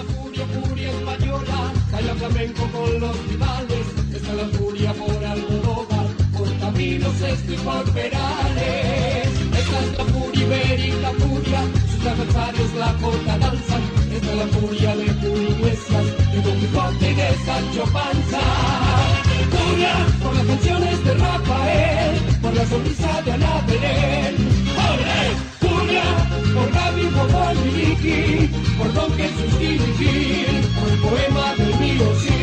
la furia, furia española, calla flamenco con los rivales. Esta es la furia por Almodóvar, por caminos y por perales. Esta es la furia ibérica, furia, sus adversarios la corta danzan. Esta es la furia de Julio Iglesias, de Don Quijote y de Sancho Panza. Furia por las canciones de Rafael, por la sonrisa de Ana Belén. ¡Ole! Furia por Gaby, por Miliki, por Don Gil, por el poema del mío sí.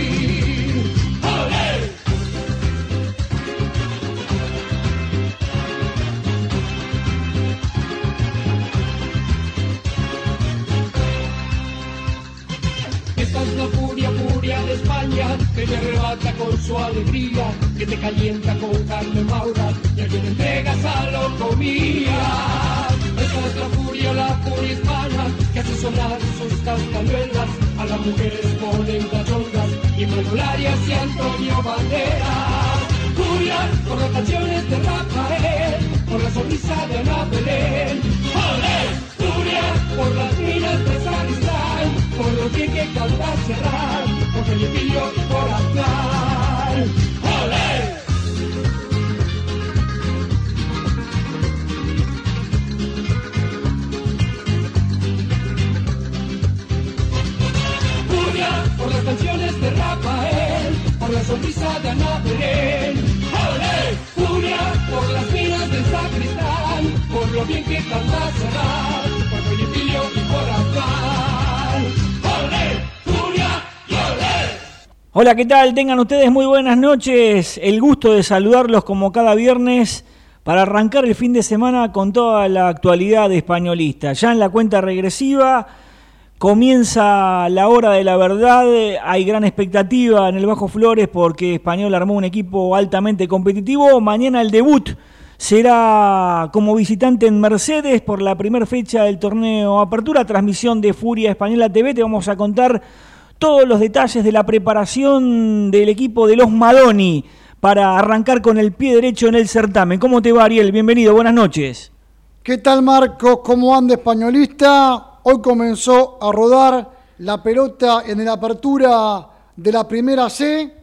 Esta es la furia, furia de España, que te arrebata con su alegría, que te calienta con carne maura, y a quien entregas a locomía. Esta es la furia, la furia hispana, que hace sonar sus castañuelas, a las mujeres ponen cachondas, y Manolarias y Antonio Banderas. Furia por las canciones de Rafael, por la sonrisa de Ana Belén. ¡Olé! Furia por las minas de Sacristán, por lo bien que canta cerrar, por Felipillo y por Aznar. ¡Olé! Y. Hola, ¿qué tal? Tengan ustedes muy buenas noches. El gusto de saludarlos como cada viernes para arrancar el fin de semana con toda la actualidad españolista. Ya en la cuenta regresiva comienza la hora de la verdad. Hay gran expectativa en el Bajo Flores porque Español armó un equipo altamente competitivo. Mañana el debut será como visitante en Mercedes por la primera fecha del torneo Apertura. Transmisión de Furia Española TV. Te vamos a contar todos los detalles de la preparación del equipo de los Maloni para arrancar con el pie derecho en el certamen. ¿Cómo te va, Ariel? Bienvenido, buenas noches. ¿Qué tal Marcos? ¿Cómo anda españolista? Hoy comenzó a rodar la pelota en la apertura de la primera C.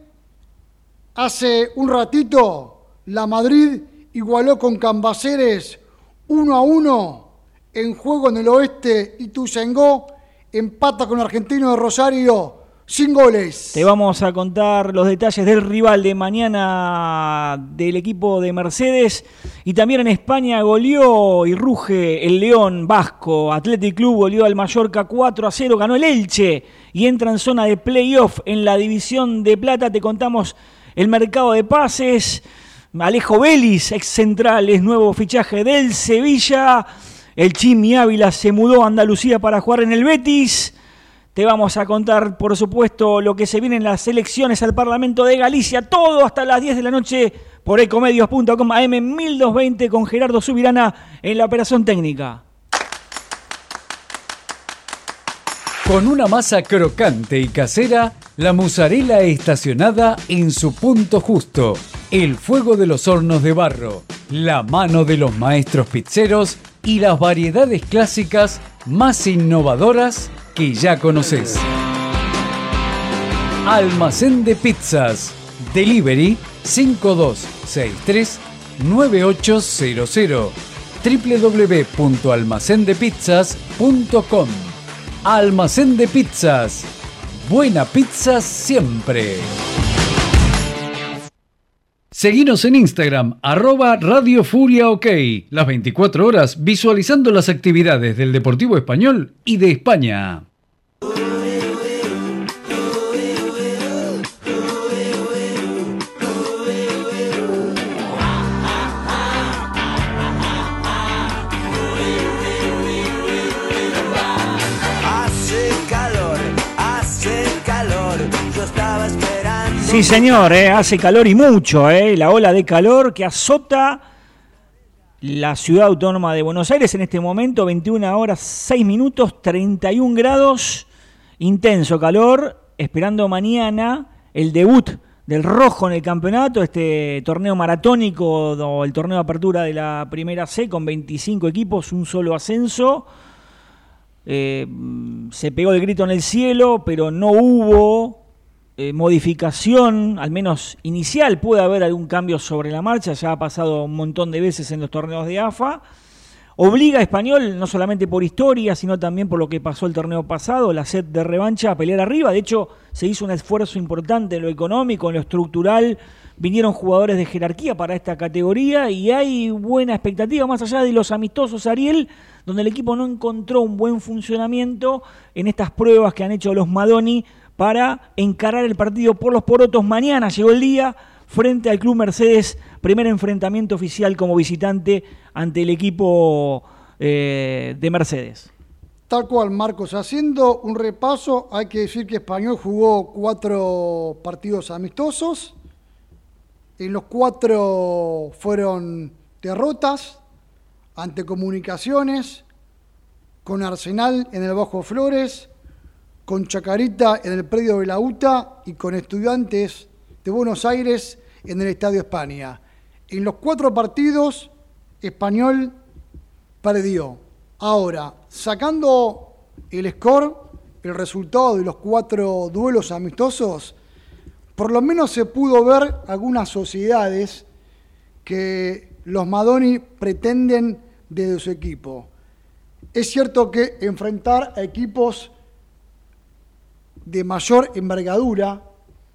Hace un ratito la Madrid igualó con Cambaceres 1 a 1 en juego en el oeste y Tuzengó empata con Argentino de Rosario sin goles. Te vamos a contar los detalles del rival de mañana del equipo de Mercedes. Y también en España goleó y ruge el León Vasco. Athletic Club goleó al Mallorca 4 a 0. Ganó el Elche y entra en zona de playoff en la división de plata. Te contamos el mercado de pases. Alejo Vélez, ex central, es nuevo fichaje del Sevilla. El Chimi Ávila se mudó a Andalucía para jugar en el Betis. Te vamos a contar, por supuesto, lo que se viene en las elecciones al Parlamento de Galicia. Todo hasta las 10 de la noche por ecomedios.com AM 1220 con Gerardo Subirana en la operación técnica. Con una masa crocante y casera, la musarela estacionada en su punto justo, el fuego de los hornos de barro, la mano de los maestros pizzeros y las variedades clásicas más innovadoras que ya conoces. Almacén de pizzas. Delivery 5263 9800 www.almacendepizzas.com Almacén de pizzas. Buena pizza siempre. Seguinos en Instagram, arroba Radio Furia las 24 horas visualizando las actividades del Deportivo Español y de España. Sí, señor, eh, hace calor y mucho. eh, la ola de calor que azota la ciudad autónoma de Buenos Aires en este momento, 21 horas 6 minutos, 31 grados, intenso calor, esperando mañana el debut del rojo en el campeonato, este torneo maratónico o el torneo de apertura de la primera C con 25 equipos, un solo ascenso. eh, se pegó el grito en el cielo, pero no hubo eh, modificación, al menos inicial, puede haber algún cambio sobre la marcha, ya ha pasado un montón de veces en los torneos de AFA. Obliga a Español, no solamente por historia, sino también por lo que pasó el torneo pasado, la sed de revancha, a pelear arriba. De hecho, se hizo un esfuerzo importante en lo económico, en lo estructural. Vinieron jugadores de jerarquía para esta categoría y hay buena expectativa, más allá de los amistosos Ariel, donde el equipo no encontró un buen funcionamiento en estas pruebas que han hecho los Madoni para encarar el partido por los porotos. Mañana llegó el día frente al Club Mercedes, primer enfrentamiento oficial como visitante ante el equipo eh, de Mercedes. Tal cual, Marcos. Haciendo un repaso, hay que decir que Español jugó cuatro partidos amistosos. En los cuatro fueron derrotas ante Comunicaciones, con Arsenal en el Bajo Flores, con Chacarita en el predio de la UTA y con Estudiantes de Buenos Aires en el Estadio España. En los cuatro partidos, Español perdió. Ahora, sacando el score, el resultado de los cuatro duelos amistosos, por lo menos se pudo ver algunas sociedades que los Madoni pretenden desde su equipo. Es cierto que enfrentar a equipos de mayor envergadura,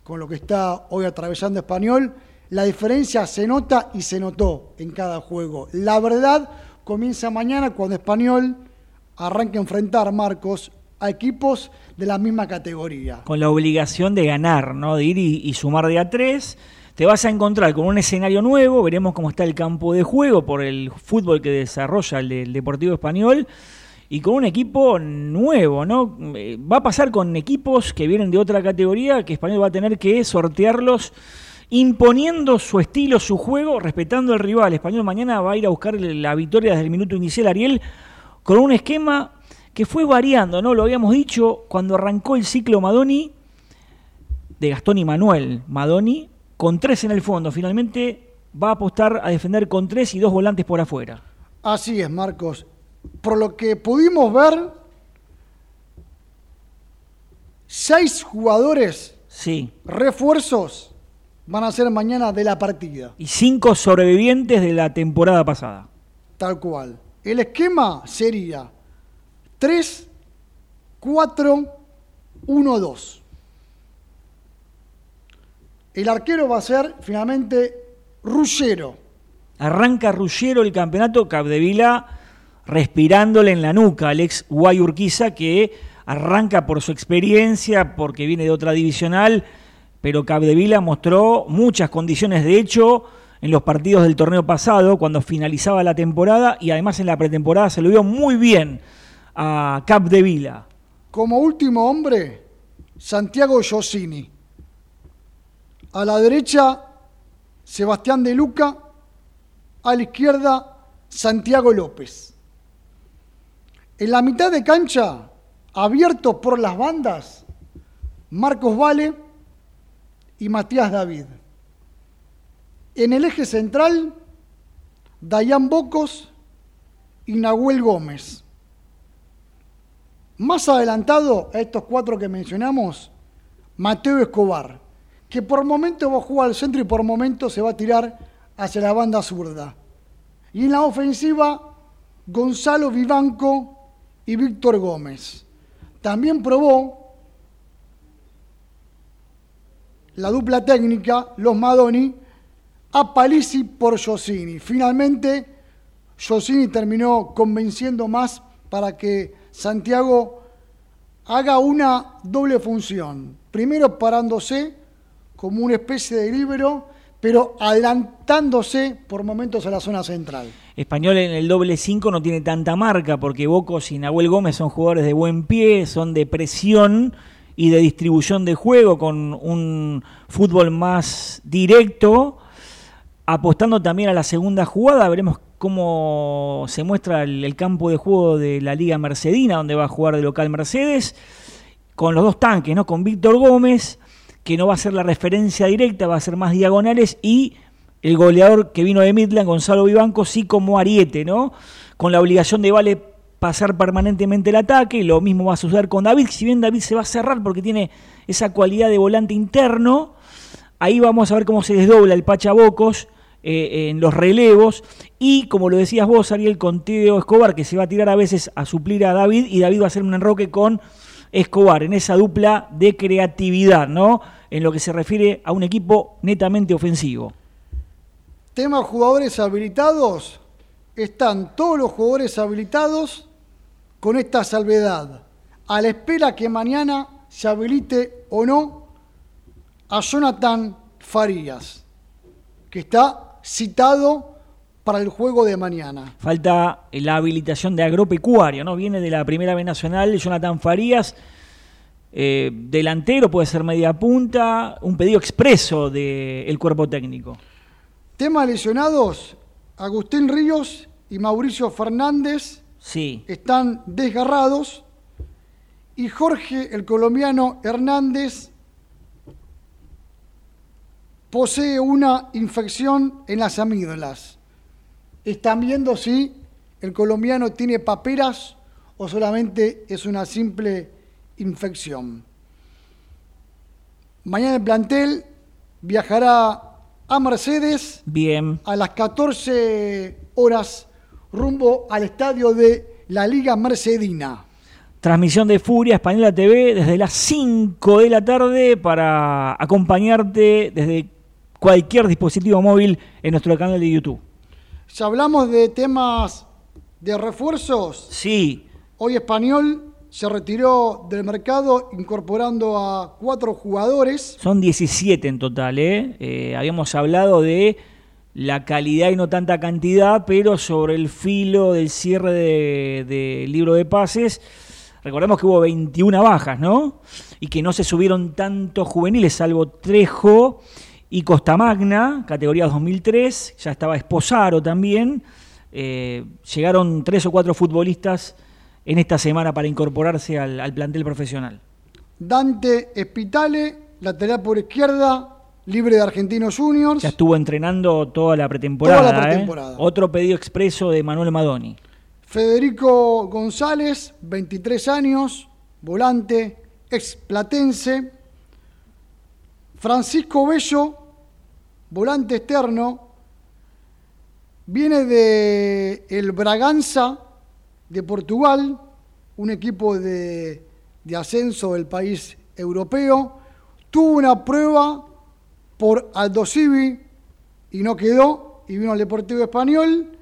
con lo que está hoy atravesando Español, la diferencia se nota y se notó en cada juego. La verdad comienza mañana cuando Español arranque a enfrentar, Marcos, a equipos de la misma categoría. Con la obligación de ganar, ¿no? De ir y, sumar de a tres. Te vas a encontrar con un escenario nuevo, veremos cómo está el campo de juego por el fútbol que desarrolla el Deportivo Español y con un equipo nuevo, ¿no? Eh, va a pasar con equipos que vienen de otra categoría, que Español va a tener que sortearlos imponiendo su estilo, su juego, respetando al rival. Español mañana va a ir a buscar la victoria desde el minuto inicial, Ariel, con un esquema que fue variando, ¿no? Lo habíamos dicho cuando arrancó el ciclo Madoni, de Gastón y Manuel Madoni, con tres en el fondo. Finalmente va a apostar a defender con tres y dos volantes por afuera. Así es, Marcos por lo que pudimos ver, seis jugadores sí. refuerzos van a ser mañana de la partida. Y cinco sobrevivientes de la temporada pasada. Tal cual. El esquema sería 3, 4, 1, 2. El arquero va a ser finalmente Ruggero. Arranca Ruggero el campeonato, Capdevila respirándole en la nuca al ex Guayurquiza que arranca por su experiencia, porque viene de otra divisional, pero Capdevila mostró muchas condiciones de hecho en los partidos del torneo pasado, cuando finalizaba la temporada, y además en la pretemporada se lo vio muy bien a Capdevila. Como último hombre, Santiago Giosini. A la derecha, Sebastián de Luca. A la izquierda, Santiago López. En la mitad de cancha, abierto por las bandas, Marcos Vale y Matías David. En el eje central, Dayan Bocos y Nahuel Gómez. Más adelantado a estos cuatro que mencionamos, Mateo Escobar, que por momentos va a jugar al centro y por momentos se va a tirar hacia la banda zurda. Y en la ofensiva, Gonzalo Vivanco y Víctor Gómez. También probó la dupla técnica, los Madoni, a Palisi por Josini. Finalmente, Josini terminó convenciendo más para que Santiago haga una doble función. Primero parándose como una especie de libro, pero adelantándose por momentos a la zona central. Español en el doble 5 no tiene tanta marca porque Bocos y Nahuel Gómez son jugadores de buen pie, son de presión y de distribución de juego con un fútbol más directo, apostando también a la segunda jugada. Veremos cómo se muestra el, campo de juego de la Liga Mercedina, donde va a jugar de local Mercedes, con los dos tanques, ¿no? Con Víctor Gómez, que no va a ser la referencia directa, va a ser más diagonales, y el goleador que vino de Midland, Gonzalo Vivanco, sí como ariete, ¿no? Con la obligación de Vale pasar permanentemente el ataque, lo mismo va a suceder con David, si bien David se va a cerrar porque tiene esa cualidad de volante interno, ahí vamos a ver cómo se desdobla el Pachabocos eh, en los relevos y como lo decías vos, Ariel, con Teo Escobar, que se va a tirar a veces a suplir a David y David va a hacer un enroque con Escobar en esa dupla de creatividad, ¿no? En lo que se refiere a un equipo netamente ofensivo. Tema jugadores habilitados. Están todos los jugadores habilitados con esta salvedad. A la espera que mañana se habilite o no a Jonathan Farías, que está citado para el juego de mañana. Falta la habilitación de agropecuario, ¿no? Viene de la Primera B Nacional, Jonathan Farías, eh, delantero, puede ser media punta, un pedido expreso del cuerpo técnico. Tema lesionados, Agustín Ríos y Mauricio Fernández Sí, están desgarrados y Jorge, el colombiano Hernández, posee una infección en las amígdalas. Están viendo si el colombiano tiene paperas o solamente es una simple infección. Mañana el plantel viajará a Mercedes bien. a las 14 horas rumbo al estadio de la Liga Mercedina. Transmisión de Furia Española TV desde las 5 de la tarde para acompañarte desde cualquier dispositivo móvil en nuestro canal de YouTube. Si hablamos de temas de refuerzos, Sí, hoy Español se retiró del mercado incorporando a cuatro jugadores. son 17 en total. ¿eh? Eh, habíamos hablado de la calidad y no tanta cantidad, pero sobre el filo del cierre del de libro de pases. Recordemos que hubo 21 bajas, ¿no? Y que no se subieron tantos juveniles, salvo Trejo y Costamagna, categoría 2003. Ya estaba Esposaro también. Eh, llegaron tres o cuatro futbolistas en esta semana para incorporarse al, al plantel profesional. Dante Espitale, lateral por izquierda, libre de Argentinos Juniors. Ya estuvo entrenando toda la pretemporada. Toda la ¿eh? pretemporada. Otro pedido expreso de Manuel Madoni. Federico González, 23 años, volante, ex platense. Francisco Bello, volante externo, viene de el Braganza de Portugal, un equipo de, de ascenso del país europeo. Tuvo una prueba por Aldo Civi y no quedó, y vino al Deportivo Español.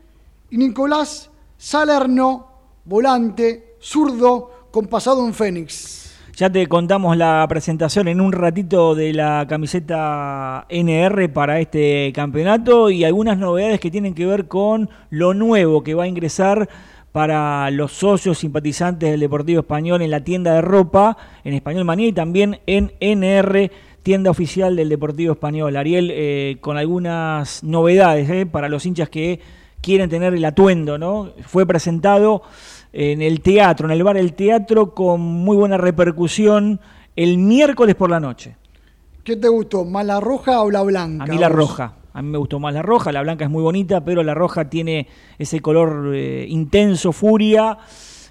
Y Nicolás Salerno, volante, zurdo, con pasado en Fénix. Ya te contamos la presentación en un ratito de la camiseta NR para este campeonato y algunas novedades que tienen que ver con lo nuevo que va a ingresar para los socios simpatizantes del Deportivo Español en la tienda de ropa, en Español Manía y también en NR, tienda oficial del Deportivo Español. Ariel, eh, con algunas novedades eh, para los hinchas que quieren tener el atuendo, ¿no? Fue presentado en el teatro, en el bar El Teatro, con muy buena repercusión el miércoles por la noche. ¿Qué te gustó, más la roja o la blanca? A mí la vos? roja. A mí me gustó más la roja, la blanca es muy bonita, pero la roja tiene ese color eh, intenso, furia.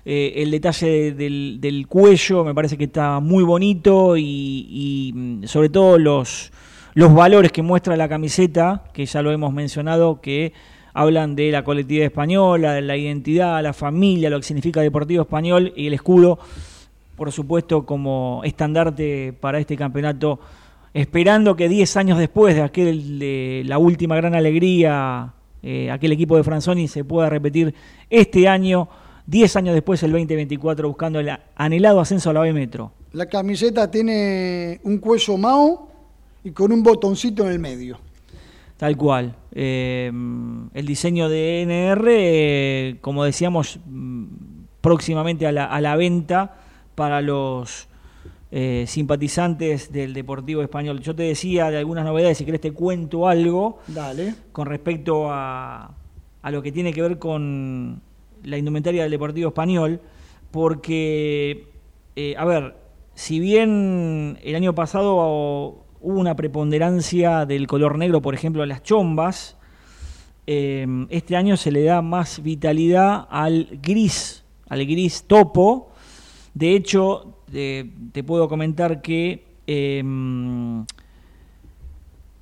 Eh, el detalle de- del, del cuello me parece que está muy bonito y, y, mm, sobre todo los, los valores que muestra la camiseta, que ya lo hemos mencionado, que hablan de la colectividad española, de la identidad, la familia, lo que significa Deportivo Español y el escudo, por supuesto, como estandarte para este campeonato esperando que 10 años después de aquel de la última gran alegría, eh, aquel equipo de Franzoni se pueda repetir este año, 10 años después, el 2024, buscando el anhelado ascenso a la B Metro. La camiseta tiene un cuello mao y con un botoncito en el medio. Tal cual. Eh, el diseño de NR, eh, como decíamos, mm, próximamente a la, a la venta para los eh, simpatizantes del Deportivo Español. Yo te decía de algunas novedades, si querés te cuento algo. Dale. con respecto a, a lo que tiene que ver con la indumentaria del Deportivo Español, porque, eh, a ver, si bien el año pasado hubo una preponderancia del color negro, por ejemplo, en las chombas, eh, este año se le da más vitalidad al gris al gris topo. De hecho, te puedo comentar que em,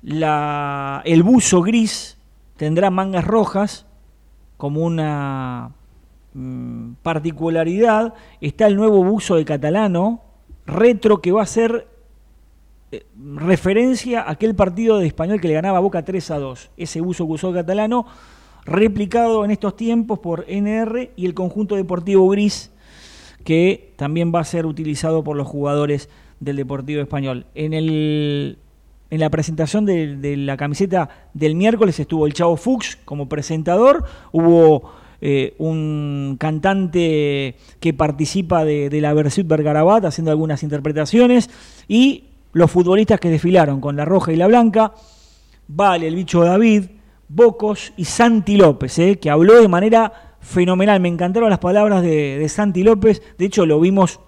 el buzo gris tendrá mangas rojas como una mm, particularidad. Está el nuevo buzo de catalano, retro, que va a ser eh, referencia a aquel partido de español que le ganaba Boca 3 a 2. Ese buzo que usó catalano, replicado en estos tiempos por NR y el conjunto deportivo gris, que también va a ser utilizado por los jugadores del Deportivo Español. En el en la presentación de, la camiseta del miércoles estuvo el Chavo Fuchs como presentador, hubo eh, un cantante que participa de, la Versuit Bergarabat haciendo algunas interpretaciones y los futbolistas que desfilaron con la roja y la blanca, Vale, el bicho David, Bocos y Santi López, eh, que habló de manera fenomenal. Me encantaron las palabras de, de Santi López, de hecho lo vimos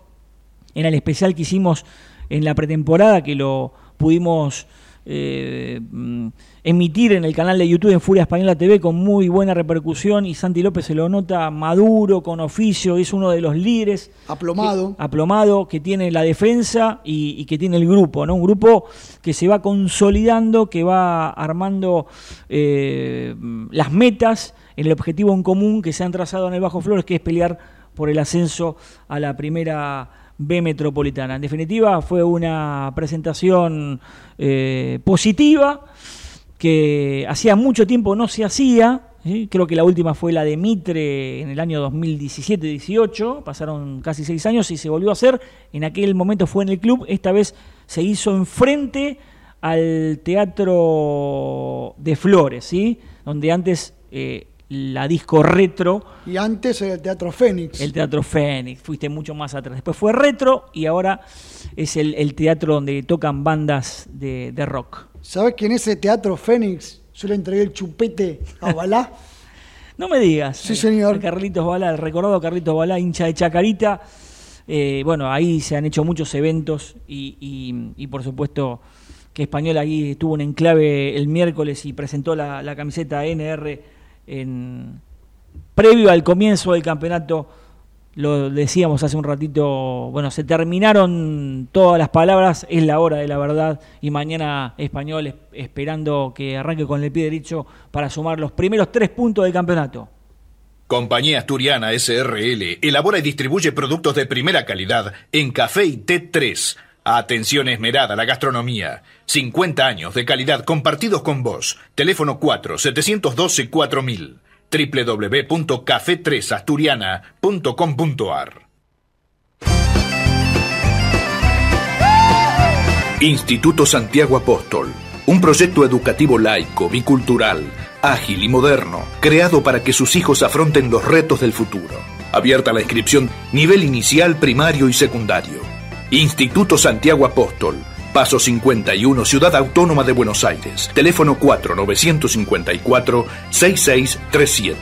en el especial que hicimos en la pretemporada, que lo pudimos eh, mm, emitir en el canal de YouTube en Furia Española TV con muy buena repercusión y Santi López se lo nota maduro, con oficio, es uno de los líderes. Aplomado. Que, aplomado, que tiene la defensa y, que tiene el grupo, ¿no? Un grupo que se va consolidando, que va armando eh, las metas, el objetivo en común que se han trazado en el Bajo Flores, que es pelear por el ascenso a la primera B Metropolitana. En definitiva, fue una presentación eh, positiva que hacía mucho tiempo no se hacía. Creo que la última fue la de Mitre en el año 2017-18. Pasaron casi seis años y se volvió a hacer. En aquel momento fue en el club. Esta vez se hizo enfrente al Teatro de Flores, ¿sí? donde antes eh, la disco retro. Y antes el Teatro Fénix. El Teatro Fénix, fuiste mucho más atrás. Después fue retro y ahora es el, teatro donde tocan bandas de, rock. ¿Sabes que en ese Teatro Fénix yo le entregué el chupete a Balá? no me digas. Sí, señor. Carlitos Balá, el recordado Carlitos Balá, hincha de Chacarita. Eh, bueno, ahí se han hecho muchos eventos y, por supuesto que Español ahí tuvo un enclave el miércoles y presentó la, la camiseta NR en, previo al comienzo del campeonato, lo decíamos hace un ratito, bueno, se terminaron todas las palabras, es la hora de la verdad y mañana español esperando que arranque con el pie derecho para sumar los primeros tres puntos del campeonato. Compañía Asturiana SRL elabora y distribuye productos de primera calidad en café y té 3. Atención esmerada la gastronomía. 50 años de calidad compartidos con vos. Teléfono 4 712 4000 www.café3asturiana.com.ar Instituto Santiago Apóstol, un proyecto educativo laico, bicultural, ágil y moderno, creado para que sus hijos afronten los retos del futuro. Abierta la inscripción nivel inicial, primario y secundario. Instituto Santiago Apóstol, Paso 51, Ciudad Autónoma de Buenos Aires. Teléfono 4-954-6637.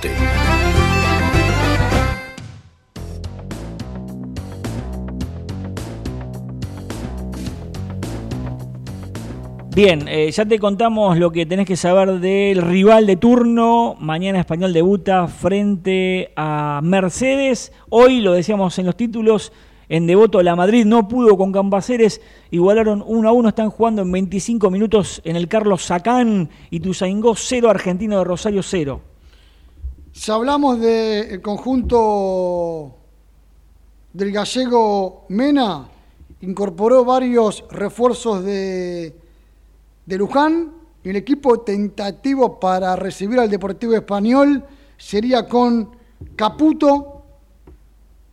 Bien, eh, ya te contamos lo que tenés que saber del rival de turno. Mañana Español debuta frente a Mercedes. Hoy, lo decíamos en los títulos, en Devoto la Madrid no pudo con Cambaceres, igualaron 1 a 1, están jugando en 25 minutos en el Carlos Sacán y Tuzaingó 0, Argentino de Rosario 0. Si hablamos del conjunto del gallego Mena, incorporó varios refuerzos de, de Luján y el equipo tentativo para recibir al Deportivo Español sería con Caputo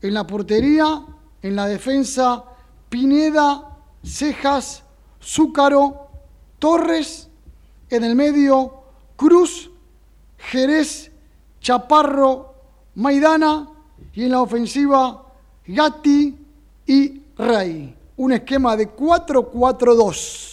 en la portería en la defensa Pineda, Cejas, Zúcaro, Torres, en el medio Cruz, Jerez, Chaparro, Maidana y en la ofensiva Gatti y Rey. Un esquema de 4-4-2.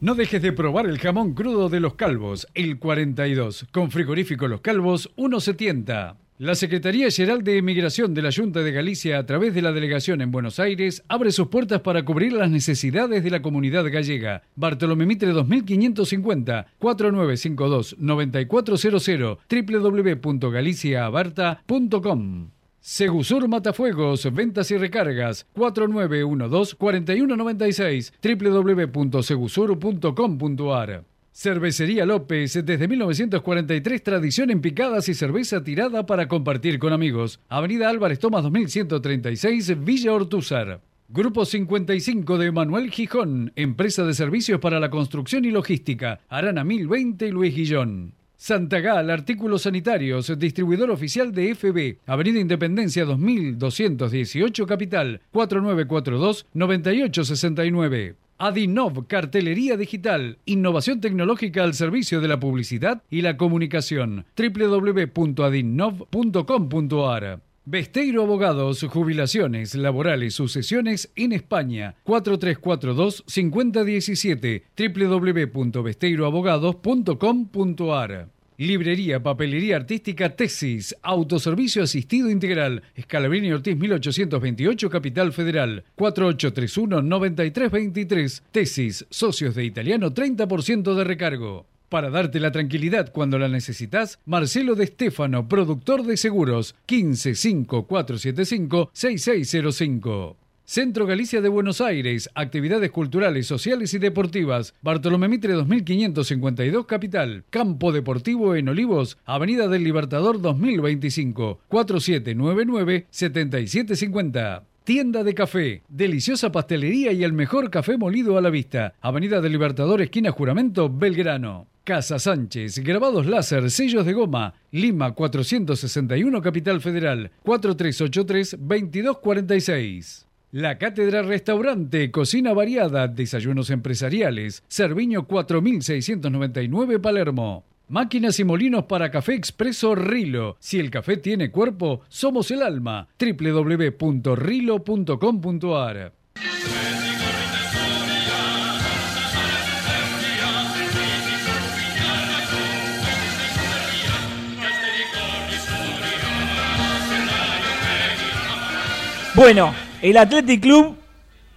No dejes de probar el jamón crudo de los calvos, el 42, con frigorífico Los Calvos 170. La Secretaría General de Emigración de la Junta de Galicia, a través de la delegación en Buenos Aires, abre sus puertas para cubrir las necesidades de la comunidad gallega. Bartolomé Mitre 2550 4952 9400 www.galiciaabarta.com Segusur Matafuegos, ventas y recargas 4912-4196 www.segusur.com.ar Cervecería López, desde 1943, tradición en picadas y cerveza tirada para compartir con amigos. Avenida Álvarez Tomás 2136, Villa Ortúzar. Grupo 55 de Manuel Gijón, empresa de servicios para la construcción y logística. Arana 1020 y Luis Guillón. Santagal, artículos sanitarios, distribuidor oficial de FB, Avenida Independencia 2218 Capital, 4942-9869. Adinov, cartelería digital, innovación tecnológica al servicio de la publicidad y la comunicación. www.adinov.com.ar Besteiro Abogados, jubilaciones, laborales, sucesiones en España. 4342-5017 www.besteiroabogados.com.ar Librería, papelería artística, tesis, autoservicio asistido integral, Escalabrini Ortiz 1828, Capital Federal, 4831-9323, tesis, socios de italiano, 30% de recargo. Para darte la tranquilidad cuando la necesitas, Marcelo de Stefano, productor de seguros, 155475-6605. Centro Galicia de Buenos Aires, actividades culturales, sociales y deportivas. Bartolomé Mitre 2552 Capital. Campo Deportivo en Olivos, Avenida del Libertador 2025, 4799-7750. Tienda de café, deliciosa pastelería y el mejor café molido a la vista. Avenida del Libertador, esquina Juramento, Belgrano. Casa Sánchez, grabados láser, sellos de goma, Lima 461 Capital Federal, 4383-2246. La Cátedra Restaurante, Cocina Variada, Desayunos Empresariales, Cerviño 4699 Palermo. Máquinas y molinos para café expreso Rilo. Si el café tiene cuerpo, somos el alma. www.rilo.com.ar Bueno, el Athletic Club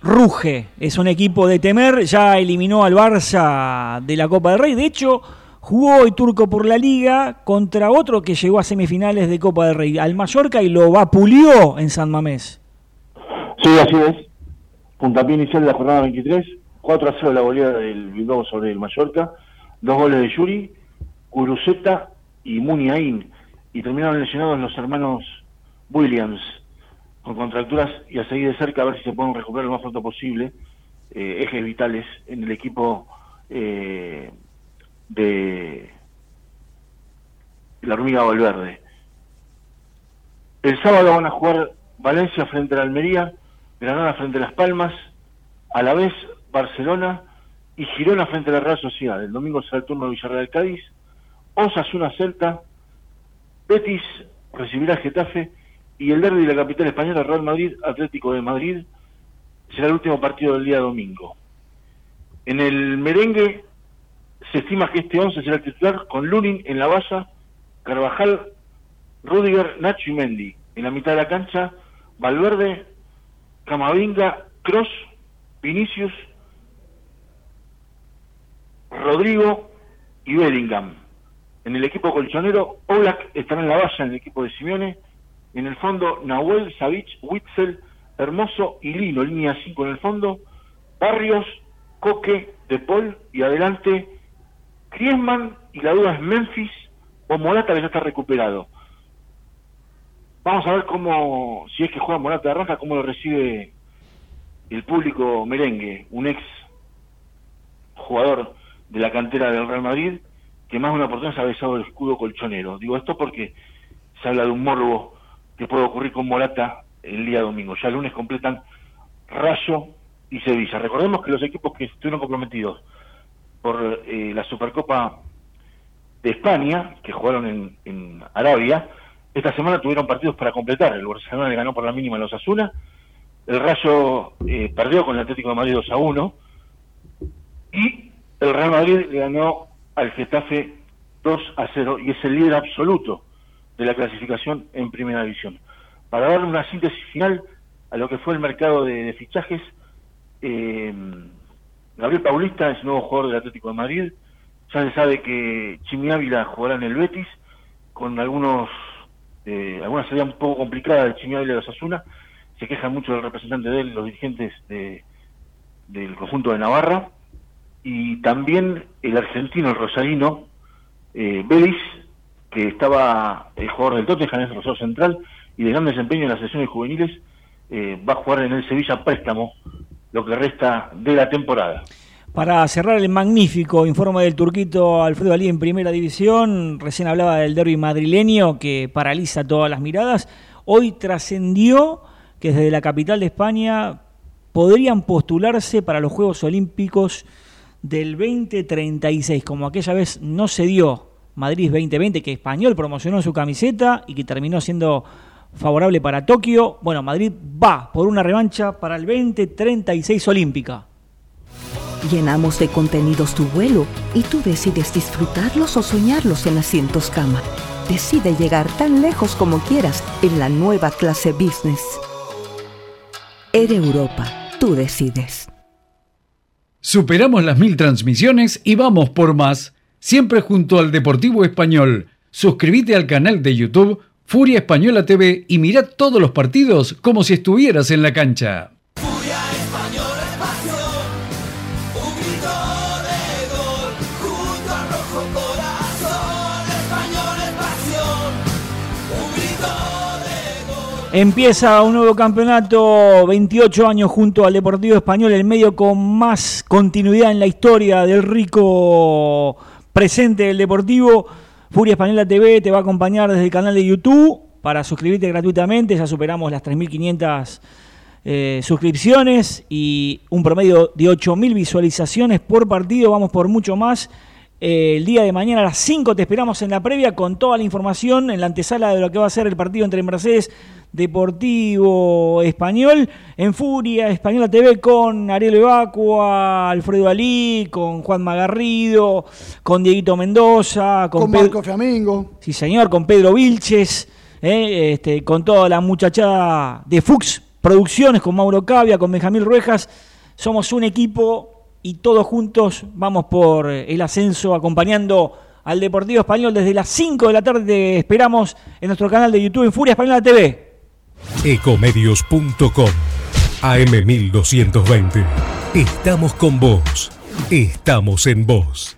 ruge, es un equipo de temer, ya eliminó al Barça de la Copa del Rey, de hecho jugó hoy Turco por la Liga contra otro que llegó a semifinales de Copa del Rey, al Mallorca y lo vapuleó en San Mamés. Sí, así es. Puntapié inicial de la jornada 23, 4 a 0 la goleada del Bilbao sobre el Mallorca, dos goles de Yuri, Curuzeta y Muniain, y terminaron lesionados los hermanos Williams con contracturas y a seguir de cerca a ver si se pueden recuperar lo más pronto posible eh, ejes vitales en el equipo eh, de la hormiga Valverde. El sábado van a jugar Valencia frente a la Almería, Granada frente a Las Palmas, a la vez Barcelona y Girona frente a la Real Sociedad. El domingo será el turno de Villarreal Cádiz, Osasuna Celta, Betis recibirá Getafe y el derby de la capital española, Real Madrid, Atlético de Madrid, será el último partido del día domingo. En el merengue se estima que este 11 será el titular con Lunin en la base, Carvajal, Rudiger, Nacho y Mendy. En la mitad de la cancha, Valverde, Camavinga, Cross, Vinicius, Rodrigo y Bellingham. En el equipo colchonero, Oblak estará en la base en el equipo de Simeone. En el fondo, Nahuel, Savich, Witzel, Hermoso y Lino, línea 5 en el fondo. Barrios, Coque, De Paul y adelante Griezmann y la duda es Memphis o Morata que ya está recuperado. Vamos a ver cómo, si es que juega Morata de Arranca, cómo lo recibe el público merengue, un ex jugador de la cantera del Real Madrid, que más de una oportunidad se ha besado el escudo colchonero. Digo esto porque se habla de un morbo que puede ocurrir con Morata el día domingo. Ya el lunes completan Rayo y Sevilla. Recordemos que los equipos que estuvieron comprometidos por eh, la Supercopa de España, que jugaron en, Arabia, esta semana tuvieron partidos para completar. El Barcelona le ganó por la mínima a los Asuna, el Rayo eh, perdió con el Atlético de Madrid 2 a 1, y el Real Madrid le ganó al Getafe 2 a 0 y es el líder absoluto de la clasificación en primera división. Para dar una síntesis final a lo que fue el mercado de, de fichajes, eh, Gabriel Paulista es nuevo jugador del Atlético de Madrid. Ya se sabe que Chimi Ávila jugará en el Betis, con algunos eh, alguna salida un poco complicada del Chiñol y de los Asuna, se quejan mucho del representante de él, los dirigentes de, del conjunto de Navarra, y también el argentino, el rosarino, eh, que estaba el jugador del Tottenham, es Rosario Central, y de gran desempeño en las sesiones juveniles, eh, va a jugar en el Sevilla préstamo lo que resta de la temporada. Para cerrar el magnífico informe del turquito Alfredo Ali en primera división, recién hablaba del derby madrileño que paraliza todas las miradas. Hoy trascendió que desde la capital de España podrían postularse para los Juegos Olímpicos del 2036, como aquella vez no se dio Madrid 2020, que Español promocionó su camiseta y que terminó siendo favorable para Tokio. Bueno, Madrid va por una revancha para el 2036 Olímpica. Llenamos de contenidos tu vuelo y tú decides disfrutarlos o soñarlos en asientos cama. Decide llegar tan lejos como quieras en la nueva clase business. Air Europa, tú decides. Superamos las mil transmisiones y vamos por más, siempre junto al Deportivo Español. Suscríbete al canal de YouTube Furia Española TV y mira todos los partidos como si estuvieras en la cancha. Empieza un nuevo campeonato, 28 años junto al Deportivo Español, el medio con más continuidad en la historia del rico presente del Deportivo. Furia Española TV te va a acompañar desde el canal de YouTube para suscribirte gratuitamente. Ya superamos las 3.500 eh, suscripciones y un promedio de 8.000 visualizaciones por partido. Vamos por mucho más. Eh, el día de mañana a las 5 te esperamos en la previa con toda la información en la antesala de lo que va a ser el partido entre Mercedes Deportivo Español, en Furia Española TV con Ariel Evacua, Alfredo Alí, con Juan Magarrido, con Dieguito Mendoza, con, Marco Flamingo. Sí, señor, con Pedro Vilches, eh, este, con toda la muchachada de Fux Producciones, con Mauro Cavia, con Benjamín Ruejas. Somos un equipo y todos juntos vamos por el ascenso acompañando al Deportivo Español desde las 5 de la tarde. Esperamos en nuestro canal de YouTube en Furia Española TV. Ecomedios.com AM1220. Estamos con vos. Estamos en vos.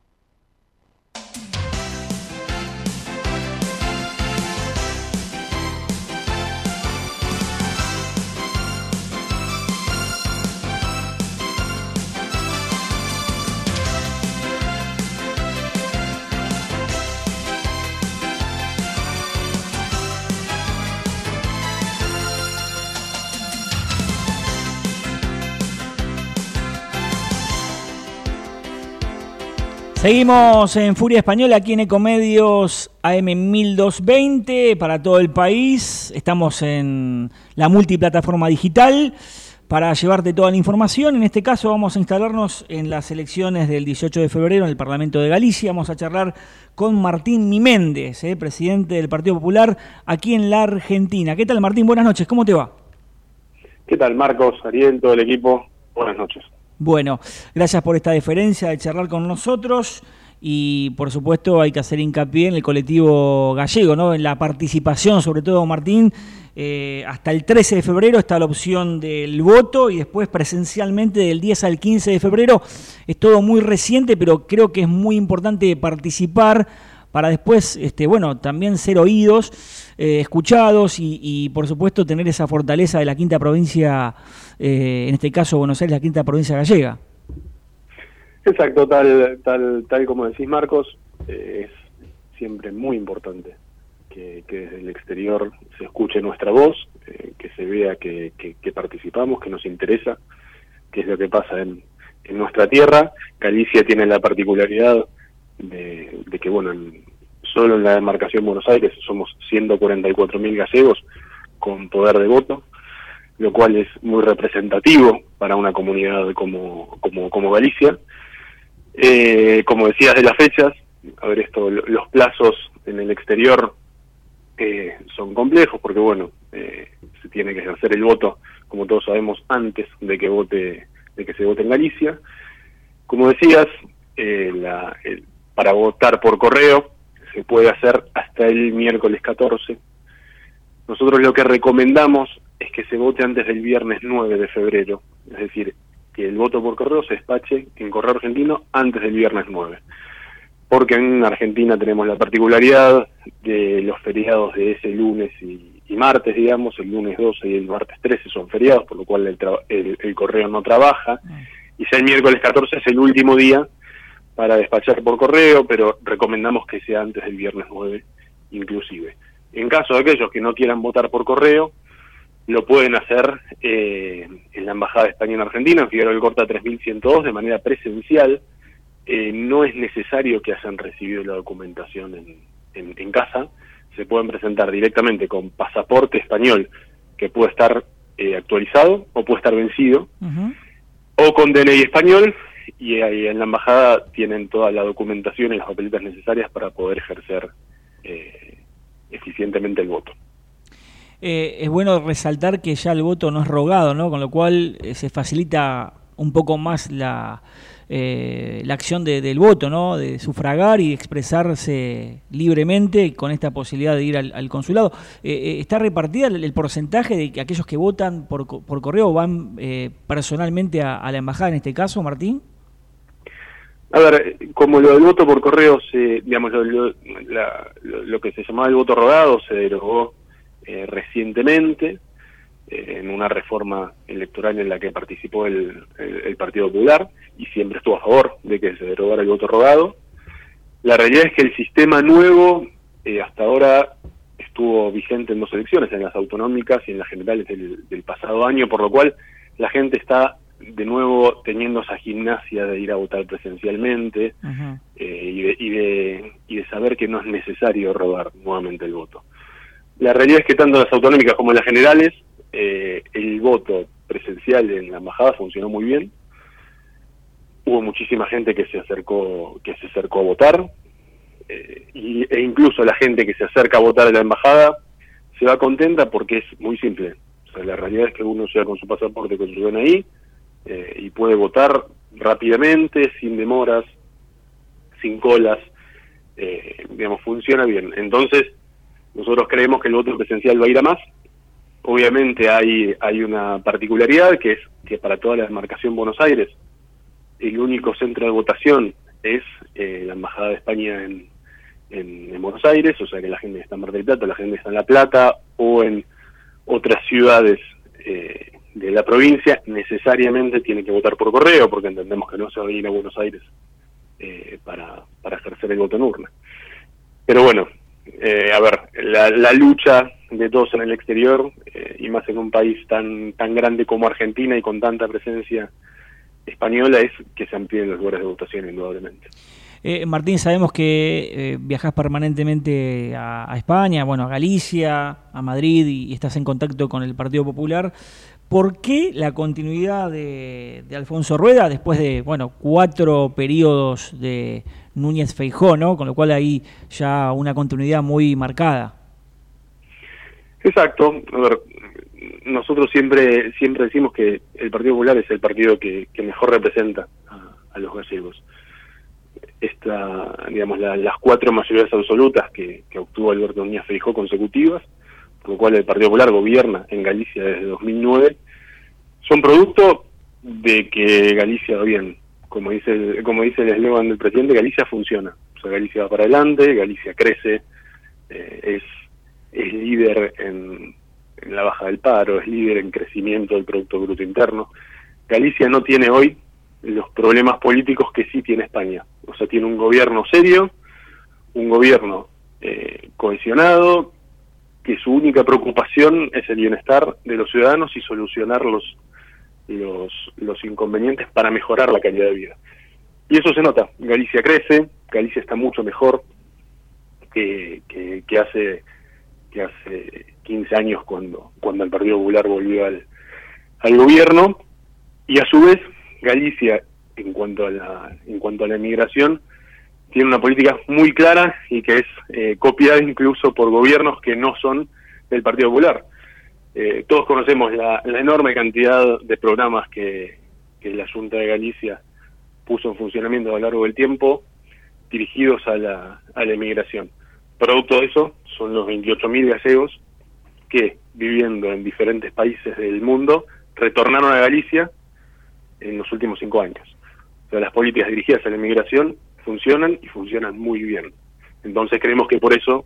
Seguimos en Furia Española aquí en Ecomedios AM1220 para todo el país. Estamos en la multiplataforma digital para llevarte toda la información. En este caso vamos a instalarnos en las elecciones del 18 de febrero en el Parlamento de Galicia. Vamos a charlar con Martín Miméndez, eh, presidente del Partido Popular aquí en la Argentina. ¿Qué tal Martín? Buenas noches, ¿cómo te va? ¿Qué tal Marcos, Ariel, todo el equipo? Buenas noches. Bueno, gracias por esta deferencia de charlar con nosotros y por supuesto hay que hacer hincapié en el colectivo gallego, ¿no? en la participación, sobre todo Martín. Eh, hasta el 13 de febrero está la opción del voto y después presencialmente del 10 al 15 de febrero. Es todo muy reciente, pero creo que es muy importante participar para después, este, bueno, también ser oídos, eh, escuchados y, por supuesto tener esa fortaleza de la quinta provincia, eh, en este caso Buenos Aires, la quinta provincia gallega. Exacto, tal, tal, tal como decís Marcos, eh, es siempre muy importante que, desde el exterior se escuche nuestra voz, que se vea que, que, que participamos, que nos interesa, qué es lo que pasa en, en nuestra tierra. Galicia tiene la particularidad de, que, bueno, en- solo en la demarcación Buenos Aires somos 144.000 gallegos con poder de voto, lo cual es muy representativo para una comunidad como, como, como Galicia. Eh, como decías de las fechas, a ver esto, lo- los plazos en el exterior eh, son complejos porque bueno, eh, se tiene que hacer el voto, como todos sabemos, antes de que vote, de que se vote en Galicia. Como decías, eh, la- el- para votar por correo se puede hacer hasta el miércoles 14. Nosotros lo que recomendamos es que se vote antes del viernes 9 de febrero, es decir, que el voto por correo se despache en correo argentino antes del viernes 9 porque en Argentina tenemos la particularidad de los feriados de ese lunes y, y martes, digamos, el lunes 12 y el martes 13 son feriados, por lo cual el, tra- el- el correo no trabaja, y ya el miércoles 14 es el último día para despachar por correo, pero recomendamos que sea antes del viernes 9 inclusive. En caso de aquellos que no quieran votar por correo, lo pueden hacer eh, en la Embajada de España en Argentina, en Figueroa del Corta 3102, de manera presencial, eh, no es necesario que hayan recibido la documentación en, en- en casa, se pueden presentar directamente con pasaporte español que puede estar eh, actualizado o puede estar vencido, o con DNI español, y ahí en la embajada tienen toda la documentación y las papeletas necesarias para poder ejercer eh, eficientemente el voto. Eh, es bueno resaltar que ya el voto no es rogado, ¿no? Con lo cual eh, se facilita un poco más la, eh, la acción de- del voto, ¿no? De sufragar y expresarse libremente con esta posibilidad de ir al, consulado. Eh, ¿Está repartida el, porcentaje de que aquellos que votan por, por correo van personalmente a la embajada en este caso, Martín? A ver, como lo del voto por correo, se, digamos, lo, lo- que se llamaba el voto rogado se derogó eh, recientemente eh, en una reforma electoral en la que participó el, el- el Partido Popular y siempre estuvo a favor de que se derogara el voto rogado. La realidad es que el sistema nuevo eh, hasta ahora estuvo vigente en dos elecciones, en las autonómicas y en las generales del, del pasado año, por lo cual la gente está de nuevo teniendo esa gimnasia de ir a votar presencialmente eh, y, de, y, de, y de saber que no es necesario robar nuevamente el voto. La realidad es que tanto las autonómicas como las generales, eh, el voto presencial en la embajada funcionó muy bien. Hubo muchísima gente que se acercó, que se acercó a votar, eh, y, e incluso la gente que se acerca a votar a la embajada se va contenta porque es muy simple. O sea, la realidad es que uno llega con su pasaporte, con su DNI, eh, y puede votar rápidamente, sin demoras, sin colas, eh, digamos, funciona bien. Entonces, nosotros creemos que el voto presencial va a ir a más. Obviamente hay, hay una particularidad que es que para toda la demarcación Buenos Aires, el único centro de votación es eh, la Embajada de España en, en, en Buenos Aires, o sea que la gente está en Mar del Plata, la gente está en La Plata o en otras ciudades eh, de la provincia, necesariamente tiene que votar por correo, porque entendemos que no se va a ir a Buenos Aires eh, para, para ejercer el voto en urna. Pero bueno, eh, a ver, la, la lucha de todos en el exterior, eh, y más en un país tan, tan grande como Argentina y con tanta presencia española, es que se amplíen los lugares de votación, indudablemente. Eh, Martín, sabemos que eh, viajas permanentemente a, a España, bueno, a Galicia, a Madrid y, y estás en contacto con el Partido Popular. ¿Por qué la continuidad de, de Alfonso Rueda después de, bueno, cuatro periodos de Núñez Feijó, ¿no? Con lo cual ahí ya una continuidad muy marcada. Exacto. A ver, nosotros siempre siempre decimos que el Partido Popular es el partido que, mejor representa a, los gallegos. Esta, digamos, la- las cuatro mayorías absolutas que, obtuvo Alberto Núñez Feijó consecutivas, por lo cual el Partido Popular gobierna en Galicia desde 2009, son producto de que Galicia va bien. Como dice como dice el eslogan del presidente, Galicia funciona. O sea, Galicia va para adelante, Galicia crece, eh, es, es líder en, en la baja del paro, es líder en crecimiento del Producto Bruto Interno. Galicia no tiene hoy los problemas políticos que sí tiene España. O sea, tiene un gobierno serio, un gobierno eh, cohesionado, que su única preocupación es el bienestar de los ciudadanos y solucionar los, los, los inconvenientes para mejorar la calidad de vida. Y eso se nota, Galicia crece, Galicia está mucho mejor que, que, que hace que hace 15 años cuando cuando el Partido Popular volvió al, al gobierno y a su vez Galicia en cuanto a la en cuanto a la inmigración tiene una política muy clara y que es eh, copiada incluso por gobiernos que no son del Partido Popular. Eh, todos conocemos la, la, enorme cantidad de programas que, que la Junta de Galicia puso en funcionamiento a lo largo del tiempo dirigidos a la, a la inmigración. Producto de eso son los 28.000 gallegos que, viviendo en diferentes países del mundo, retornaron a Galicia en los últimos cinco años. O sea, las políticas dirigidas a la inmigración funcionan y funcionan muy bien. Entonces creemos que por eso